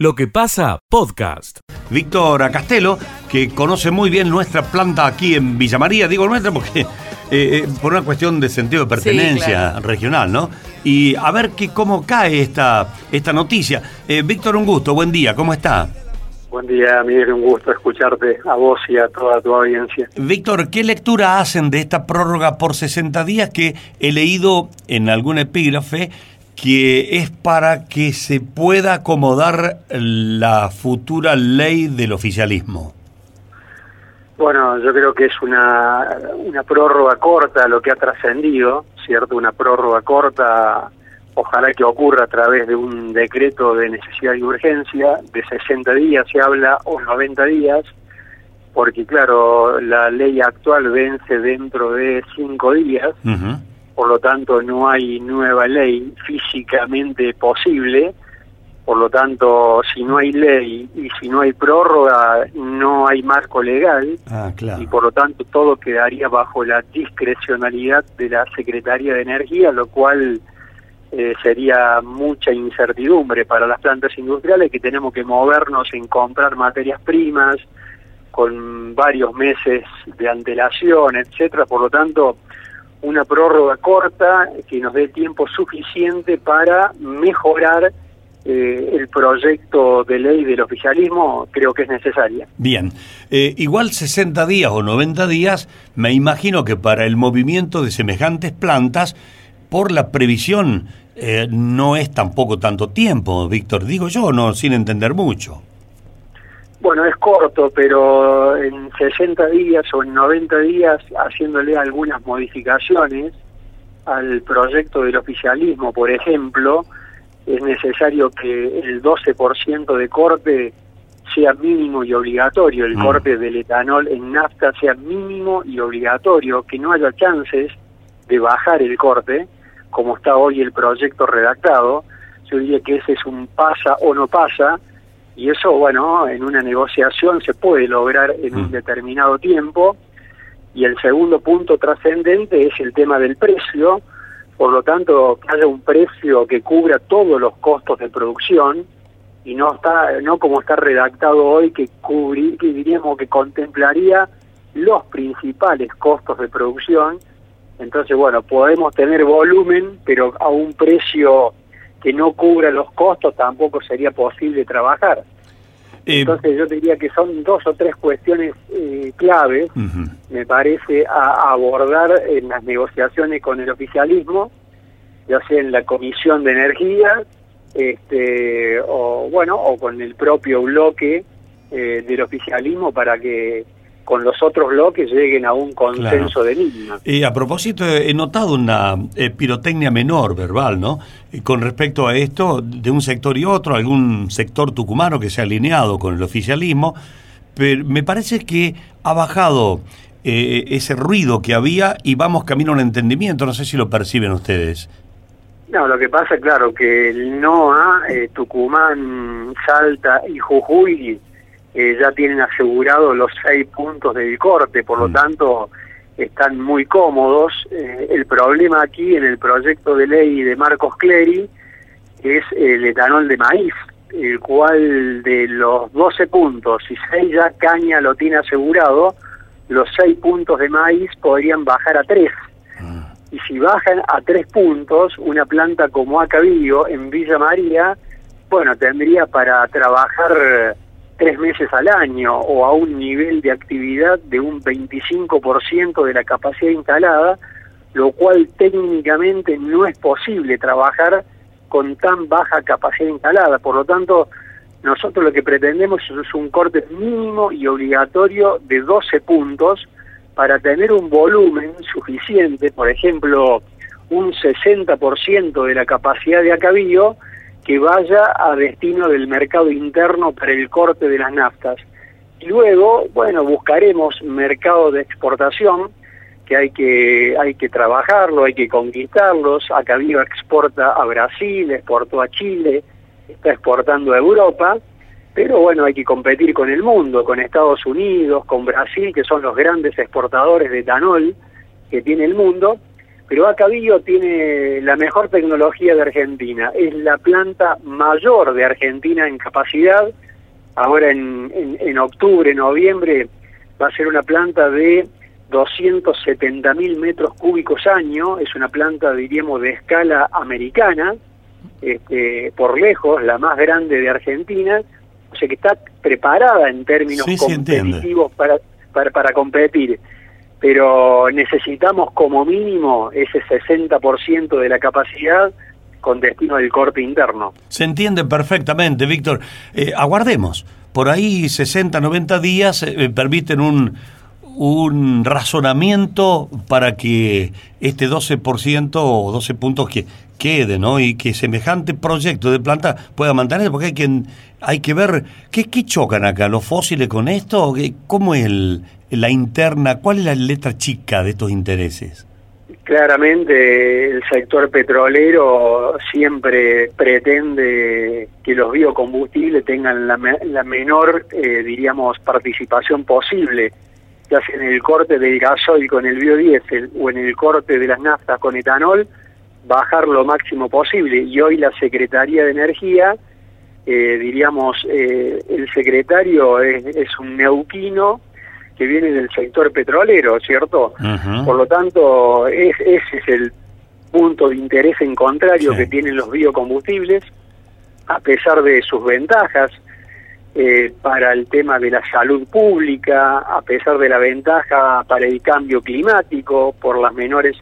Lo que pasa, podcast. Víctor Castelo, que conoce muy bien nuestra planta aquí en Villa María, digo nuestra porque eh, eh, por una cuestión de sentido de pertenencia regional, ¿no? Y a ver que, cómo cae esta, esta noticia. Eh, Víctor, un gusto, buen día, ¿cómo está? Buen día, Miguel, un gusto escucharte a vos y a toda tu audiencia. Víctor, ¿qué lectura hacen de esta prórroga por 60 días que he leído en algún epígrafe que es para que se pueda acomodar la futura ley del oficialismo? Bueno, yo creo que es una, una prórroga corta lo que ha trascendido, ¿cierto? Una prórroga corta, ojalá que ocurra a través de un decreto de necesidad y urgencia, de 60 días se habla, o 90 días, porque claro, la ley actual vence dentro de 5 días, por lo tanto no hay nueva ley físicamente posible, por lo tanto si no hay ley y si no hay prórroga no hay marco legal. Ah, claro. y por lo tanto todo quedaría bajo la discrecionalidad de la Secretaría de Energía, lo cual eh, sería mucha incertidumbre para las plantas industriales que tenemos que movernos en comprar materias primas con varios meses de antelación, etcétera, por lo tanto una prórroga corta que nos dé tiempo suficiente para mejorar eh, el proyecto de ley del oficialismo, creo que es necesaria. Bien, eh, igual 60 días o 90 días, me imagino que para el movimiento de semejantes plantas, por la previsión, eh, no es tampoco tanto tiempo, Víctor, digo yo, no sin entender mucho. Bueno, es corto, pero en 60 días o en 90 días, haciéndole algunas modificaciones al proyecto del oficialismo, por ejemplo, es necesario que el 12% de corte sea mínimo y obligatorio, el mm. corte del etanol en nafta sea mínimo y obligatorio, que no haya chances de bajar el corte, como está hoy el proyecto redactado. Yo diría que ese es un pasa o no pasa, y eso, bueno, en una negociación se puede lograr en un mm. determinado tiempo. Y el segundo punto trascendente es el tema del precio, por lo tanto, que haya un precio que cubra todos los costos de producción y no está no como está redactado hoy que cubrir, que diríamos que contemplaría los principales costos de producción. Entonces, bueno, podemos tener volumen, pero a un precio que no cubra los costos tampoco sería posible trabajar. Eh, Entonces yo diría que son dos o tres cuestiones eh, claves, me parece, a, abordar en las negociaciones con el oficialismo, ya sea en la Comisión de Energía, este, o bueno, o con el propio bloque eh, del oficialismo para que con los otros bloques lleguen a un consenso de línea. Y a propósito, he notado una eh, pirotecnia menor verbal, ¿no? con respecto a esto, de un sector y otro, algún sector tucumano que se ha alineado con el oficialismo, pero me parece que ha bajado eh, ese ruido que había y vamos camino al entendimiento, no sé si lo perciben ustedes. No, lo que pasa, claro, que el NOA, eh, Tucumán, Salta y Jujuy ya tienen asegurado los seis puntos del corte, por lo mm. tanto están muy cómodos. Eh, el problema aquí en el proyecto de ley de Marcos Clery es el etanol de maíz, el cual de los 12 puntos, si 6 ya caña lo tiene asegurado, los 6 puntos de maíz podrían bajar a 3. Ah. Y si bajan a 3 puntos, una planta como Acabillo en Villa María, bueno, tendría para trabajar tres meses al año o a un nivel de actividad de un 25% de la capacidad instalada, lo cual técnicamente no es posible trabajar con tan baja capacidad instalada. Por lo tanto, nosotros lo que pretendemos es un corte mínimo y obligatorio de 12 puntos para tener un volumen suficiente, por ejemplo, un 60% de la capacidad de Acabío, que vaya a destino del mercado interno para el corte de las naftas. Y luego, bueno, buscaremos mercado de exportación, que hay que, hay que trabajarlo, hay que conquistarlos. Viva exporta a Brasil, exportó a Chile, está exportando a Europa, pero bueno, hay que competir con el mundo, con Estados Unidos, con Brasil, que son los grandes exportadores de etanol que tiene el mundo. Pero Acabillo tiene la mejor tecnología de Argentina, es la planta mayor de Argentina en capacidad, ahora en, en, en octubre, noviembre, va a ser una planta de 270 mil metros cúbicos año, es una planta, diríamos, de escala americana, este, por lejos, la más grande de Argentina, o sea que está preparada en términos competitivos para, para, para competir pero necesitamos como mínimo ese 60% de la capacidad con destino del corte interno. Se entiende perfectamente, Víctor. Eh, aguardemos. Por ahí 60, 90 días eh, permiten un, un razonamiento para que este 12% o 12 puntos que quede, ¿no? Y que semejante proyecto de planta pueda mantenerse, porque hay que, hay que ver, ¿qué, ¿qué chocan acá? ¿Los fósiles con esto? ¿Cómo es el, la interna? ¿Cuál es la letra chica de estos intereses? Claramente el sector petrolero siempre pretende que los biocombustibles tengan la, menor, eh, diríamos, participación posible, ya sea en el corte del gasoil con el biodiesel o en el corte de las naftas con etanol, bajar lo máximo posible. Y hoy la Secretaría de Energía, eh, diríamos, eh, el secretario es, es un neuquino que viene del sector petrolero, ¿cierto? Por lo tanto, ese es el punto de interés en contrario que tienen los biocombustibles, a pesar de sus ventajas eh, para el tema de la salud pública, a pesar de la ventaja para el cambio climático, por las menores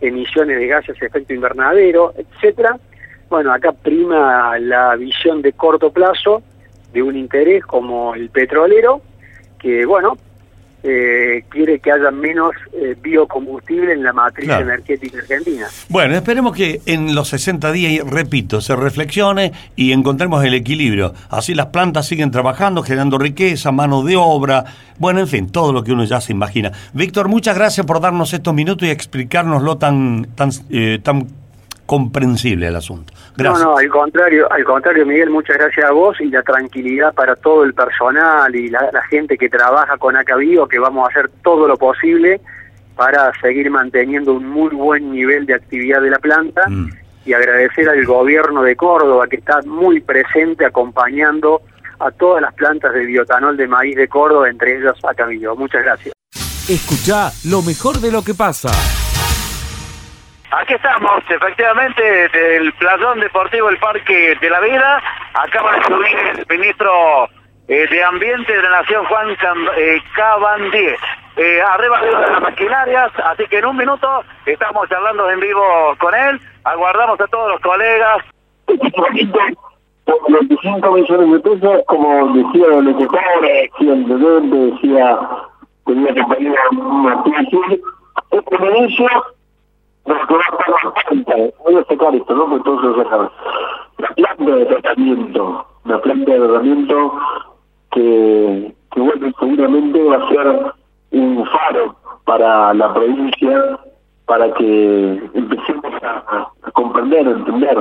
emisiones de gases de efecto invernadero, etcétera. Bueno, acá prima la visión de corto plazo de un interés como el petrolero, que bueno, eh, quiere que haya menos eh, biocombustible en la matriz energética argentina. Bueno, esperemos que en los 60 días, repito, se reflexione y encontremos el equilibrio. Así las plantas siguen trabajando, generando riqueza, mano de obra, bueno, en fin, todo lo que uno ya se imagina. Víctor, muchas gracias por darnos estos minutos y explicárnoslo tan, tan, eh, tan comprensible el asunto. No, no, al contrario, al contrario, Miguel, muchas gracias a vos y la tranquilidad para todo el personal y la, gente que trabaja con Acabío, que vamos a hacer todo lo posible para seguir manteniendo un muy buen nivel de actividad de la planta mm. y agradecer al gobierno de Córdoba que está muy presente acompañando a todas las plantas de biotanol de maíz de Córdoba, entre ellas Acabío. Muchas gracias. Escucha lo mejor de lo que pasa. Aquí estamos, efectivamente, del Playón Deportivo El Parque de la Vida. Acaba de subir el ministro eh, de Ambiente de la Nación, Juan eh, Cabandier. Eh, arriba de las maquinarias, así que en un minuto estamos charlando en vivo con él. Aguardamos a todos los colegas. 25 millones de pesos, como decía el locutor, decía el decía, tenía que pedir una crisis. Este ministro no, que va a estar bastante, voy a sacar esto, ¿no? Lo sacan. La planta de tratamiento, la planta de tratamiento que, que bueno, seguramente va a ser un faro para la provincia, para que empecemos a, comprender, a entender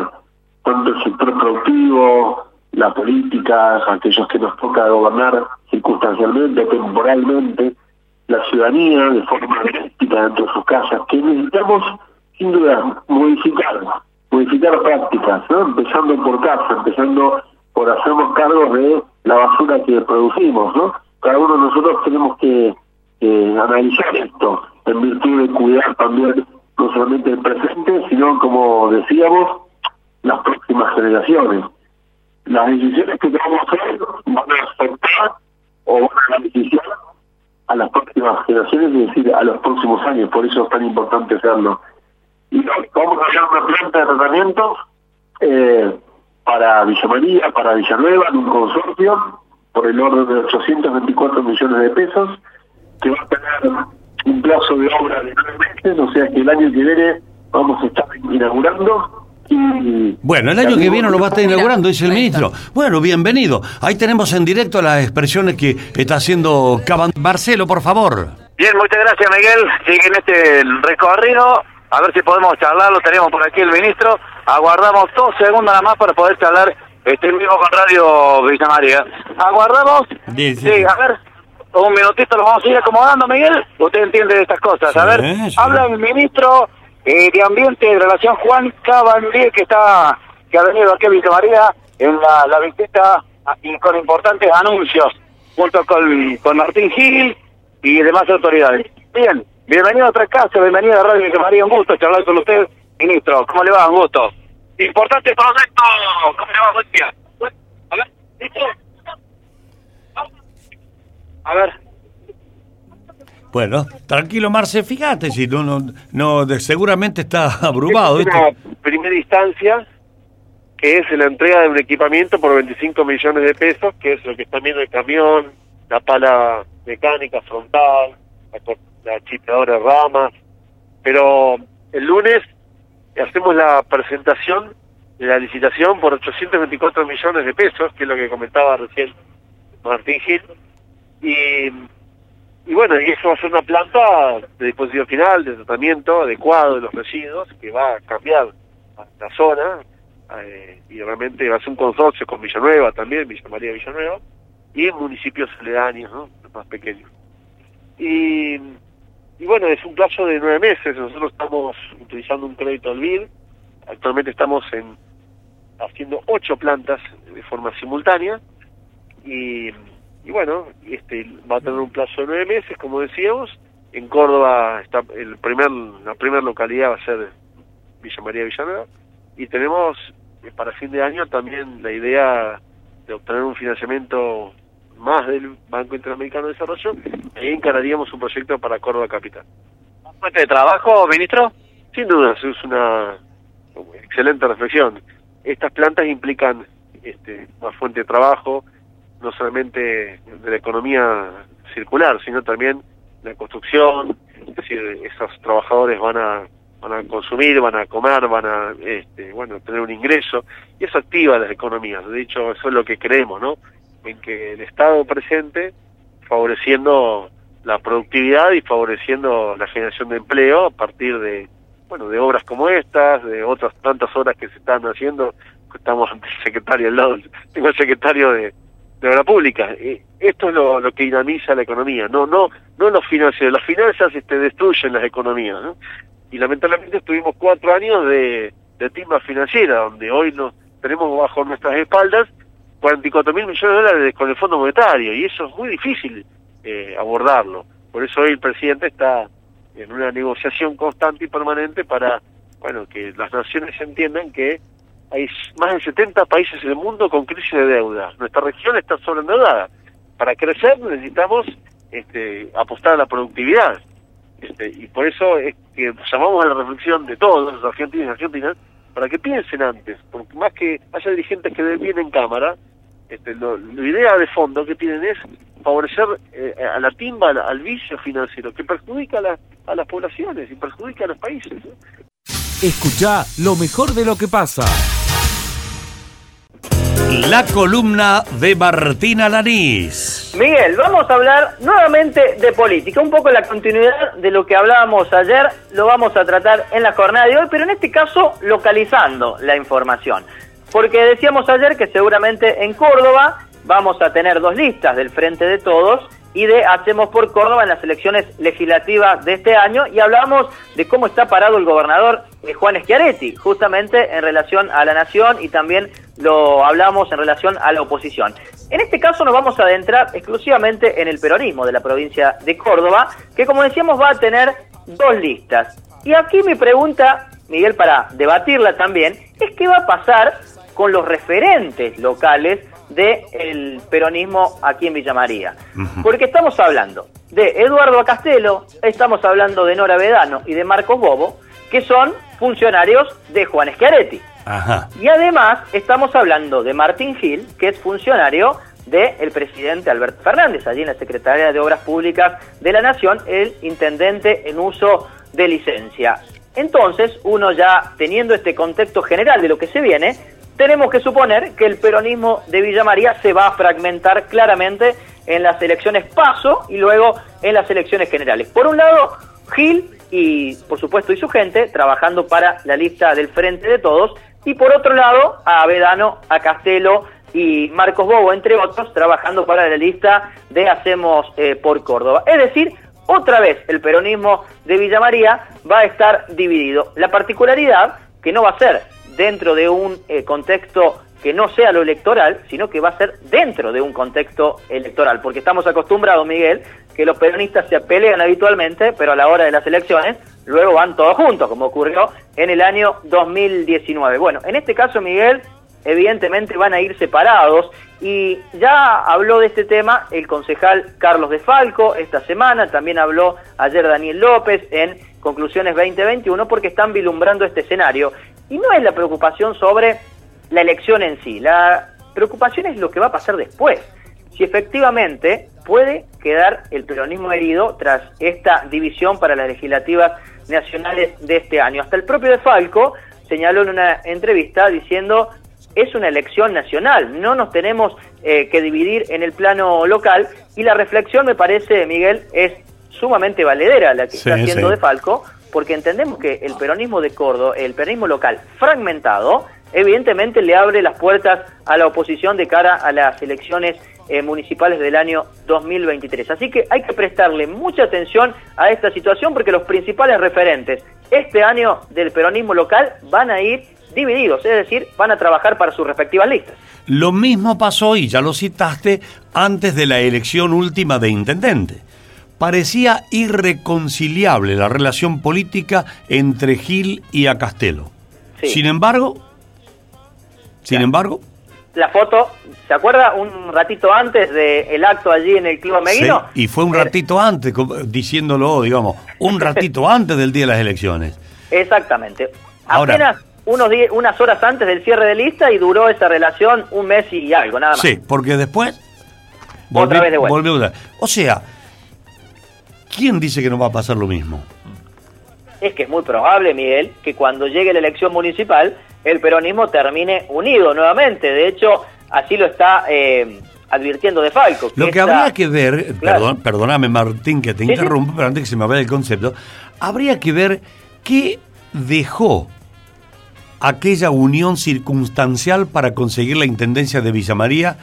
tanto el sector productivo, la política, aquellos que nos toca gobernar circunstancialmente, temporalmente, la ciudadanía de forma directa dentro de sus casas, que necesitamos sin duda, modificar, modificar prácticas, ¿no? empezando por casa, empezando por hacernos cargo de la basura que producimos. ¿no? Cada uno de nosotros tenemos que analizar esto en virtud de cuidar también no solamente el presente, sino, como decíamos, las próximas generaciones. Las decisiones que vamos a hacer van a afectar o van a beneficiar a las próximas generaciones, es decir, a los próximos años. Por eso es tan importante hacerlo vamos a hacer una planta de tratamiento eh, para Villa María, para Villanueva, en un consorcio, por el orden de 824 millones de pesos, que va a tener un plazo de obra de nueve meses, o sea que el año que viene vamos a estar inaugurando. Y bueno, el año que viene lo va a estar inaugurando, dice el ministro. Bueno, bienvenido. Ahí tenemos en directo las expresiones que está haciendo Caban. Marcelo, por favor. Bien, muchas gracias, Miguel. Sigue en este recorrido a ver si podemos charlar, lo tenemos por aquí el ministro, aguardamos dos segundos nada más para poder charlar. Este en vivo con Radio Villa María. Aguardamos, sí, a ver, un minutito lo vamos a ir acomodando, Miguel, usted entiende de estas cosas, a ver, habla el ministro eh, de Ambiente de la Nación Juan Cabandier, que está que ha venido aquí a Villa María en la, la visita y con importantes anuncios, junto con, con Martín Gil y demás autoridades. Bien, bienvenido a otra casa, bienvenido a Radio María, un gusto charlar con usted, ministro. ¿Cómo le va? Un gusto. Importante proyecto, ¿cómo le va? Buen día. A ver, ¿listo? A ver. Bueno, tranquilo, Marce, fíjate si no, no, no de- seguramente está abrumado. Es ¿viste? una primera instancia que es la entrega de un equipamiento por 25 millones de pesos, que es lo que están viendo el camión, la pala mecánica frontal, la, la chipeadora de ramas. Pero el lunes hacemos la presentación de la licitación por 824 millones de pesos, que es lo que comentaba recién Martín Gil. Y y bueno, y eso va a ser una planta de disposición final, de tratamiento adecuado de los residuos, que va a cambiar la zona, eh, y realmente va a ser un consorcio con Villanueva también, Villa María Villanueva, y municipios aledaños, ¿no? Más pequeños. Y, y bueno, es un plazo de nueve meses, nosotros estamos utilizando un crédito al BID, actualmente estamos en haciendo ocho plantas de forma simultánea, y, y bueno, este va a tener un plazo de nueve meses, como decíamos. En Córdoba está el primer, la primera localidad va a ser Villa María Villanueva. Y tenemos eh, para fin de año también la idea de obtener un financiamiento más del Banco Interamericano de Desarrollo ahí encararíamos un proyecto para Córdoba Capital. ¿Fuente de trabajo, ministro? Sin duda, es una excelente reflexión. Estas plantas implican este, una fuente de trabajo, no solamente de la economía circular, sino también la construcción, es decir, esos trabajadores van a van a consumir, van a comer, van a este, bueno tener un ingreso y eso activa las economías. De hecho, eso es lo que creemos, ¿no? En que el Estado presente favoreciendo la productividad y favoreciendo la generación de empleo a partir de bueno de obras como estas, de otras tantas obras que se están haciendo. Estamos ante el secretario al lado, tengo el secretario de, de obra pública. Esto es lo, lo que dinamiza la economía, no no no los financieros. Las finanzas este, destruyen las economías, ¿no? Y lamentablemente estuvimos cuatro años de, de timba financiera, donde hoy nos tenemos bajo nuestras espaldas 44 mil millones de dólares con el Fondo Monetario, y eso es muy difícil eh, abordarlo. Por eso hoy el presidente está en una negociación constante y permanente para, bueno, que las naciones entiendan que hay más de 70 países en el mundo con crisis de deuda. Nuestra región está sobreendeudada. Para crecer necesitamos este, apostar a la productividad. Este, y por eso es que llamamos a la reflexión de todos los argentinos y argentinas para que piensen antes, porque más que haya dirigentes que den bien en cámara, este, lo, la idea de fondo que tienen es favorecer eh, a la timba, al, al vicio financiero, que perjudica a, la- a las poblaciones y perjudica a los países. ¿no? Escucha lo mejor de lo que pasa. La columna de Martina Lanís. Miguel, vamos a hablar nuevamente de política, un poco la continuidad de lo que hablábamos ayer, lo vamos a tratar en la jornada de hoy, pero en este caso localizando la información. Porque decíamos ayer que seguramente en Córdoba vamos a tener dos listas del Frente de Todos y de Hacemos por Córdoba en las elecciones legislativas de este año y hablamos de cómo está parado el gobernador eh, Juan Schiaretti, justamente en relación a la nación y también lo hablamos en relación a la oposición. En este caso nos vamos a adentrar exclusivamente en el peronismo de la provincia de Córdoba, que como decíamos va a tener dos listas. Y aquí mi pregunta, Miguel, para debatirla también, es qué va a pasar con los referentes locales del peronismo aquí en Villa María. Porque estamos hablando de Eduardo Acastelo, estamos hablando de Nora Vedano y de Marcos Bobo, que son funcionarios de Juan Schiaretti. Ajá. Y además estamos hablando de Martín Gil, que es funcionario del presidente Alberto Fernández, allí en la Secretaría de Obras Públicas de la Nación, el intendente en uso de licencia. Entonces, uno ya teniendo este contexto general de lo que se viene, tenemos que suponer que el peronismo de Villa María se va a fragmentar claramente en las elecciones paso y luego en las elecciones generales. Por un lado, Gil y, por supuesto, y su gente trabajando para la lista del Frente de Todos, y por otro lado, a Vedano, a Castelo y Marcos Bobo, entre otros, trabajando para la lista de Hacemos eh, por Córdoba. Es decir, otra vez el peronismo de Villa María va a estar dividido. La particularidad que no va a ser dentro de un eh, contexto que no sea lo electoral, sino que va a ser dentro de un contexto electoral, porque estamos acostumbrados, Miguel, que los peronistas se pelean habitualmente, pero a la hora de las elecciones luego van todos juntos, como ocurrió en el año 2019. Bueno, en este caso, Miguel, evidentemente van a ir separados y ya habló de este tema el concejal Carlos de Falco esta semana, también habló ayer Daniel López en Conclusiones 2021 porque están vilumbrando este escenario. Y no es la preocupación sobre la elección en sí, la preocupación es lo que va a pasar después. Si efectivamente puede quedar el peronismo herido tras esta división para las legislativas nacionales de este año. Hasta el propio de Falco señaló en una entrevista diciendo es una elección nacional, no nos tenemos eh, que dividir en el plano local y la reflexión me parece, Miguel, es sumamente valedera la que está haciendo de Falco, porque entendemos que el peronismo de Córdoba, el peronismo local fragmentado, evidentemente le abre las puertas a la oposición de cara a las elecciones eh, municipales del año 2023. Así que hay que prestarle mucha atención a esta situación porque los principales referentes este año del peronismo local van a ir divididos, es decir, van a trabajar para sus respectivas listas. Lo mismo pasó, y ya lo citaste, antes de la elección última de intendente. Parecía irreconciliable la relación política entre Gil y Acastelo. Sin embargo, sin embargo... La foto, ¿se acuerda un ratito antes del acto allí en el Club Ameguino? Sí, y fue un ratito antes, diciéndolo, digamos, un ratito antes del día de las elecciones. Exactamente. Apenas unos unas horas antes del cierre de lista y duró esa relación un mes y algo, nada más. Sí, porque después... Otra vez de vuelta. O sea, ¿quién dice que no va a pasar lo mismo? Es que es muy probable, Miguel, que cuando llegue la elección municipal, el peronismo termine unido nuevamente. De hecho, así lo está eh, advirtiendo De Falco. lo que habría que ver, perdón, perdóname Martín que te interrumpo, pero antes que se me vaya el concepto, habría que ver qué dejó aquella unión circunstancial para conseguir la intendencia de Villa María,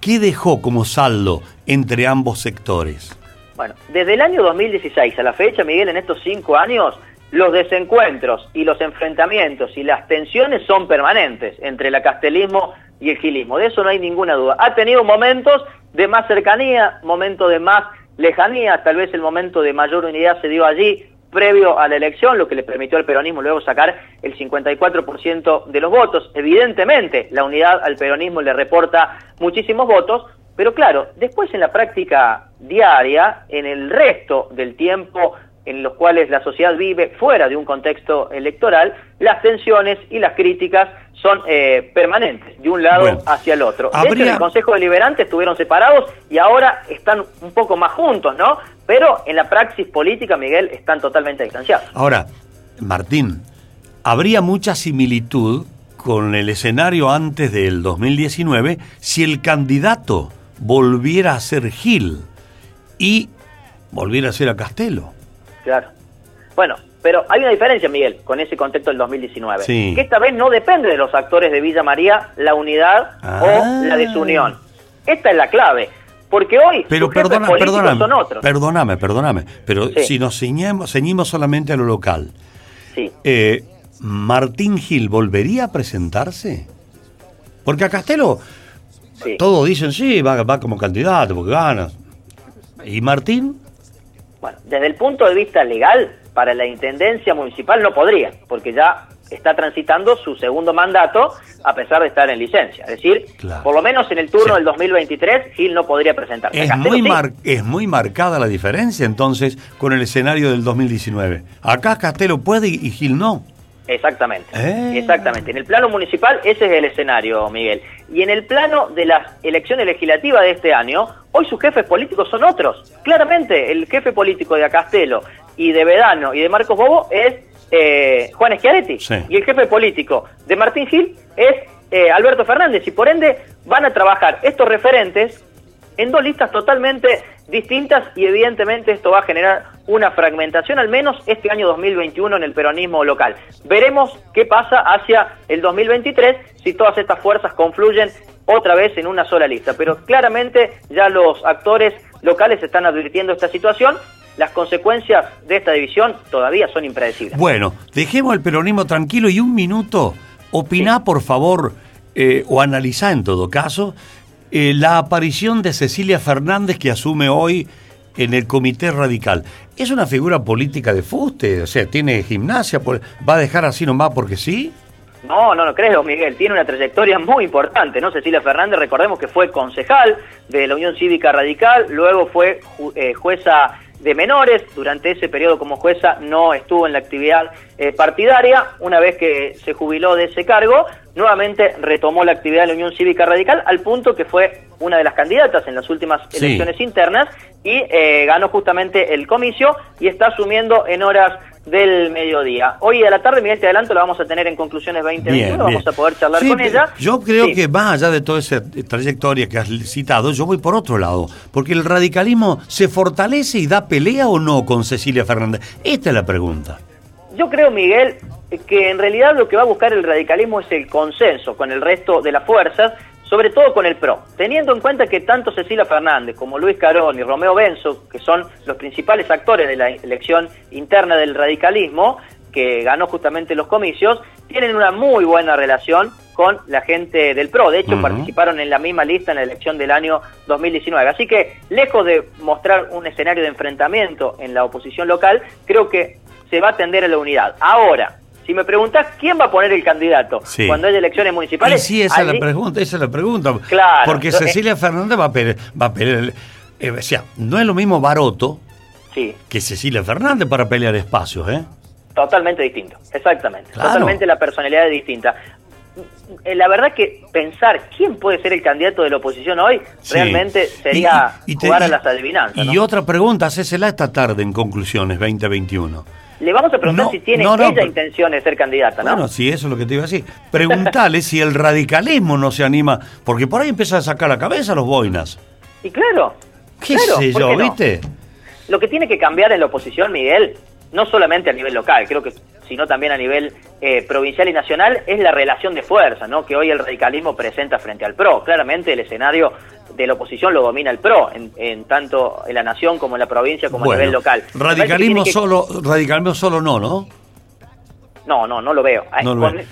¿qué dejó como saldo entre ambos sectores? Bueno, desde el año 2016 a la fecha, Miguel, en estos cinco años, los desencuentros y los enfrentamientos y las tensiones son permanentes entre el castelismo y el gilismo. De eso no hay ninguna duda. Ha tenido momentos de más cercanía, momentos de más lejanía, tal vez el momento de mayor unidad se dio allí, previo a la elección, lo que le permitió al peronismo luego sacar el 54% de los votos. Evidentemente, la unidad al peronismo le reporta muchísimos votos, pero claro, después en la práctica diaria, en el resto del tiempo en los cuales la sociedad vive fuera de un contexto electoral, las tensiones y las críticas son eh, permanentes, de un lado hacia el otro. De hecho, en el Consejo Deliberante estuvieron separados y ahora están un poco más juntos, ¿no? Pero en la praxis política, Miguel, están totalmente distanciados. Ahora, Martín, habría mucha similitud con el escenario antes del 2019 si el candidato volviera a ser Gil y volviera a ser a Castelo. Claro. Bueno, pero hay una diferencia, Miguel, con ese contexto del 2019. Que esta vez no depende de los actores de Villa María la unidad o la desunión. Esta es la clave. Porque hoy pero perdona, perdóname, son otros. Perdóname, perdóname. Pero si nos ceñimos, ceñimos, solamente a lo local. Sí. Eh, ¿Martín Gil volvería a presentarse? Porque a Castelo todos dicen, sí, va, va como candidato porque gana. ¿Y Martín? Bueno, desde el punto de vista legal, para la Intendencia Municipal no podría, porque ya está transitando su segundo mandato a pesar de estar en licencia. Es decir, por lo menos en el turno del 2023, Gil no podría presentarse. Es muy, es muy marcada la diferencia entonces con el escenario del 2019. Acá Castelo puede y Gil no. Exactamente, eh. exactamente. En el plano municipal ese es el escenario, Miguel. Y en el plano de las elecciones legislativas de este año, hoy sus jefes políticos son otros. Claramente, el jefe político de Acastelo y de Vedano y de Marcos Bobo es eh, Juan Schiaretti. Y el jefe político de Martín Gil es eh, Alberto Fernández. Y por ende van a trabajar estos referentes en dos listas totalmente distintas y evidentemente esto va a generar una fragmentación al menos este año 2021 en el peronismo local. Veremos qué pasa hacia el 2023 si todas estas fuerzas confluyen otra vez en una sola lista, pero claramente ya los actores locales están advirtiendo esta situación las consecuencias de esta división todavía son impredecibles. Bueno, dejemos el peronismo tranquilo y un minuto, opiná por favor, eh, o analizá en todo caso, eh, la aparición de Cecilia Fernández que asume hoy en el Comité Radical. ¿Es una figura política de fuste? O sea, ¿tiene gimnasia? ¿Va a dejar así nomás porque sí? No, no lo creo, Miguel. Tiene una trayectoria muy importante, ¿no? Cecilia Fernández, recordemos que fue concejal de la Unión Cívica Radical, luego fue eh, jueza de menores. Durante ese periodo como jueza no estuvo en la actividad eh, partidaria. Una vez que se jubiló de ese cargo, nuevamente retomó la actividad de la Unión Cívica Radical al punto que fue una de las candidatas en las últimas elecciones internas y eh, ganó justamente el comicio y está asumiendo en horas del mediodía. Hoy a la tarde, Miguel, te adelanto, la vamos a tener en conclusiones 2021, vamos a poder charlar con ella. Yo creo que más allá de toda esa trayectoria que has citado, yo voy por otro lado, porque el radicalismo se fortalece y da pelea o no con Cecilia Fernández. Esta es la pregunta. Yo creo, Miguel, que en realidad lo que va a buscar el radicalismo es el consenso con el resto de las fuerzas sobre todo con el PRO, teniendo en cuenta que tanto Cecilia Fernández como Luis Carón y Romeo Benzo, que son los principales actores de la elección interna del radicalismo, que ganó justamente los comicios, tienen una muy buena relación con la gente del PRO. De hecho, participaron en la misma lista en la elección del año 2019. Así que, lejos de mostrar un escenario de enfrentamiento en la oposición local, creo que se va a tender a la unidad. Ahora, si me preguntás quién va a poner el candidato cuando haya elecciones municipales. sí, esa es la pregunta, esa es la pregunta. Claro. Porque Cecilia Fernández va a pelear, va a pelear eh, o sea, no es lo mismo Baroto que Cecilia Fernández para pelear espacios, ¿eh? Totalmente distinto, exactamente. Totalmente la personalidad es distinta. Eh, la verdad que pensar quién puede ser el candidato de la oposición hoy realmente sería jugar a las adivinanzas. Y otra pregunta, hacésela esta tarde en conclusiones 2021. Le vamos a preguntar si tiene ella intención de ser candidata, ¿no? Bueno, sí, eso es lo que te iba a decir. Preguntale si el radicalismo no se anima, porque por ahí empieza a sacar la cabeza los boinas. Y claro. ¿Qué sé yo, viste? Lo que tiene que cambiar en la oposición, Miguel, no solamente a nivel local, creo que sino también a nivel eh, provincial y nacional, es la relación de fuerza ¿no? que hoy el radicalismo presenta frente al PRO. Claramente el escenario de la oposición lo domina el PRO, en, tanto en la nación como en la provincia como a nivel local. Radicalismo solo, radicalismo solo no, ¿no? No, no, no lo veo.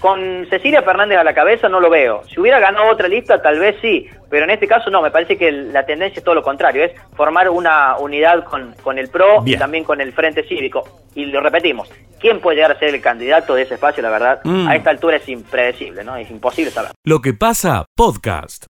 con, Cecilia Fernández a la cabeza no lo veo. Si hubiera ganado otra lista, tal vez sí, pero en este caso no, me parece que la tendencia es todo lo contrario, es formar una unidad con, con el PRO y también con el Frente Cívico. Y lo repetimos, ¿quién puede llegar a ser el candidato de ese espacio? La verdad, mm. a esta altura es impredecible, ¿no? Es imposible saber. Lo que pasa, podcast.